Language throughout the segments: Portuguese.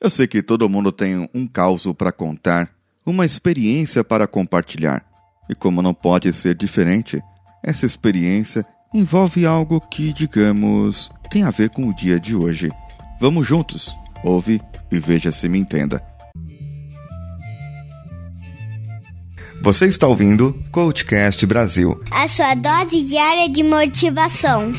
Eu sei que todo mundo tem um caos para contar, uma experiência para compartilhar. E como não pode ser diferente, essa experiência envolve algo que, digamos, tem a ver com o dia de hoje. Vamos juntos, ouve e veja se me entenda. Você está ouvindo Coachcast Brasil a sua dose diária de motivação.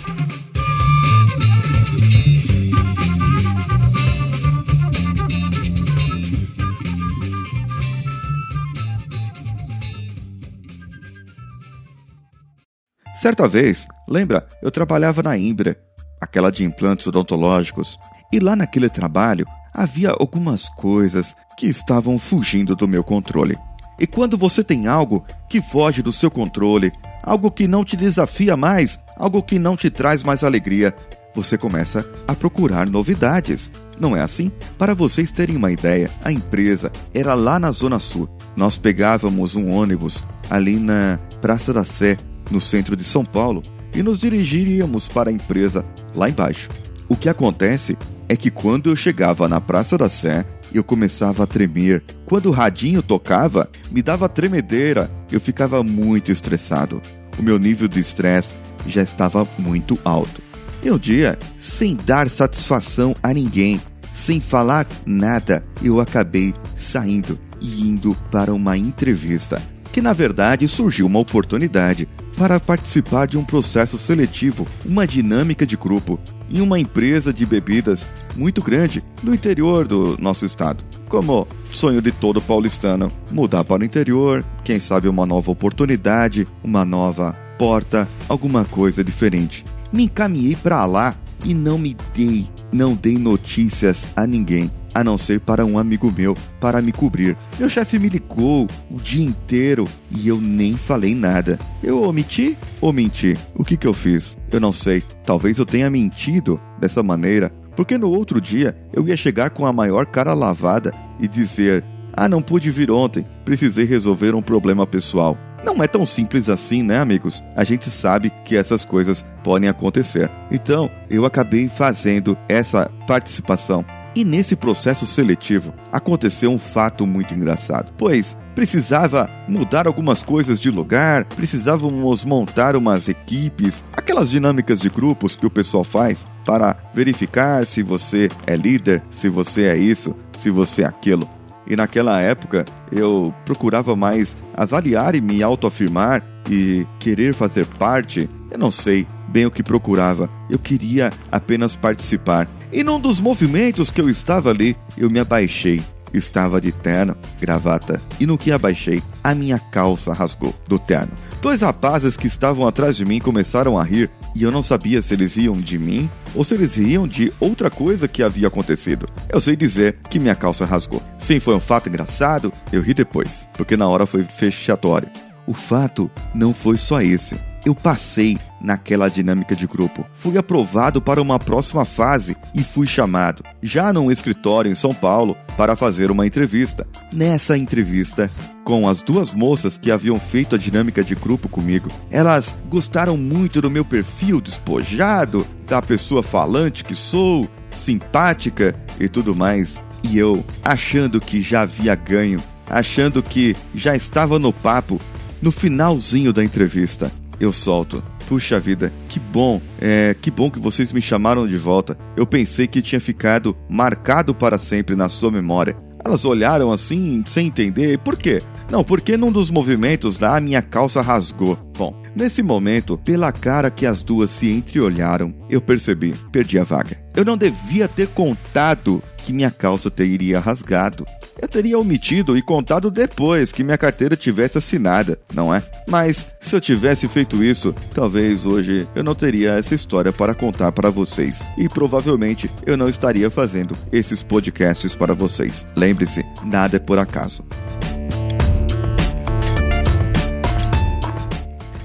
Certa vez, lembra, eu trabalhava na Imbra, aquela de implantes odontológicos, e lá naquele trabalho havia algumas coisas que estavam fugindo do meu controle. E quando você tem algo que foge do seu controle, algo que não te desafia mais, algo que não te traz mais alegria, você começa a procurar novidades. Não é assim? Para vocês terem uma ideia, a empresa era lá na Zona Sul. Nós pegávamos um ônibus ali na Praça da Sé, no centro de São Paulo, e nos dirigiríamos para a empresa lá embaixo. O que acontece é que quando eu chegava na Praça da Sé, eu começava a tremer. Quando o radinho tocava, me dava tremedeira. Eu ficava muito estressado. O meu nível de estresse já estava muito alto. E um dia, sem dar satisfação a ninguém, sem falar nada, eu acabei saindo e indo para uma entrevista. Que na verdade surgiu uma oportunidade para participar de um processo seletivo, uma dinâmica de grupo, em uma empresa de bebidas muito grande no interior do nosso estado. Como sonho de todo paulistano, mudar para o interior, quem sabe uma nova oportunidade, uma nova porta, alguma coisa diferente. Me encaminhei para lá e não me dei, não dei notícias a ninguém a não ser para um amigo meu para me cobrir. Meu chefe me ligou o dia inteiro e eu nem falei nada. Eu omiti ou menti? O que, que eu fiz? Eu não sei. Talvez eu tenha mentido dessa maneira, porque no outro dia eu ia chegar com a maior cara lavada e dizer: Ah, não pude vir ontem, precisei resolver um problema pessoal. Não é tão simples assim, né, amigos? A gente sabe que essas coisas podem acontecer. Então, eu acabei fazendo essa participação e nesse processo seletivo aconteceu um fato muito engraçado, pois precisava mudar algumas coisas de lugar, precisávamos montar umas equipes, aquelas dinâmicas de grupos que o pessoal faz para verificar se você é líder, se você é isso, se você é aquilo. E naquela época eu procurava mais avaliar e me autoafirmar e querer fazer parte. Eu não sei bem o que procurava, eu queria apenas participar. E num dos movimentos que eu estava ali, eu me abaixei. Estava de terno, gravata, e no que abaixei, a minha calça rasgou do terno. Dois rapazes que estavam atrás de mim começaram a rir, e eu não sabia se eles riam de mim ou se eles riam de outra coisa que havia acontecido. Eu sei dizer que minha calça rasgou. Sim, foi um fato engraçado, eu ri depois, porque na hora foi fechatório. O fato não foi só esse eu passei naquela dinâmica de grupo. Fui aprovado para uma próxima fase e fui chamado, já num escritório em São Paulo, para fazer uma entrevista. Nessa entrevista, com as duas moças que haviam feito a dinâmica de grupo comigo, elas gostaram muito do meu perfil despojado, da pessoa falante que sou, simpática e tudo mais. E eu, achando que já havia ganho, achando que já estava no papo, no finalzinho da entrevista, eu solto. Puxa vida, que bom, é, que bom que vocês me chamaram de volta. Eu pensei que tinha ficado marcado para sempre na sua memória. Elas olharam assim, sem entender. Por quê? Não, porque num dos movimentos da minha calça rasgou. Bom, nesse momento, pela cara que as duas se entreolharam, eu percebi, perdi a vaga. Eu não devia ter contado que minha calça teria rasgado. Teria omitido e contado depois que minha carteira tivesse assinada, não é? Mas se eu tivesse feito isso, talvez hoje eu não teria essa história para contar para vocês e provavelmente eu não estaria fazendo esses podcasts para vocês. Lembre-se, nada é por acaso.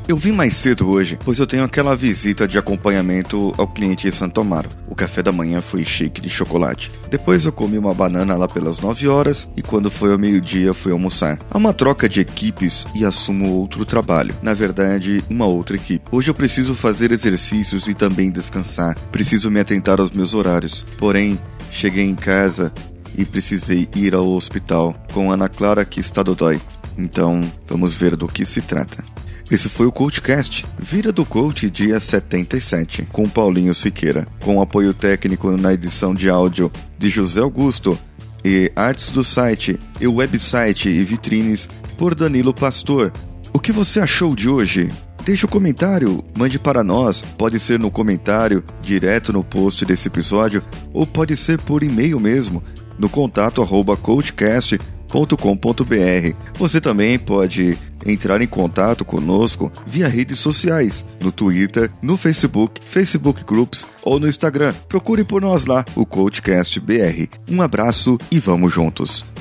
Eu vim mais cedo hoje, pois eu tenho aquela visita de acompanhamento ao cliente em Santo Amaro. O café da manhã foi shake de chocolate. Depois eu comi uma banana lá pelas 9 horas e quando foi ao meio-dia fui almoçar. Há uma troca de equipes e assumo outro trabalho. Na verdade, uma outra equipe. Hoje eu preciso fazer exercícios e também descansar. Preciso me atentar aos meus horários. Porém, cheguei em casa e precisei ir ao hospital com Ana Clara que está dodói. Então, vamos ver do que se trata. Esse foi o CoachCast, Vira do Coach, dia 77, com Paulinho Siqueira, com apoio técnico na edição de áudio de José Augusto e artes do site e website e vitrines por Danilo Pastor. O que você achou de hoje? Deixe o um comentário, mande para nós. Pode ser no comentário, direto no post desse episódio, ou pode ser por e-mail mesmo, no contato arroba coachcast.com.br. Você também pode entrar em contato conosco via redes sociais, no Twitter, no Facebook, Facebook Groups ou no Instagram. Procure por nós lá, o CoachCast BR. Um abraço e vamos juntos!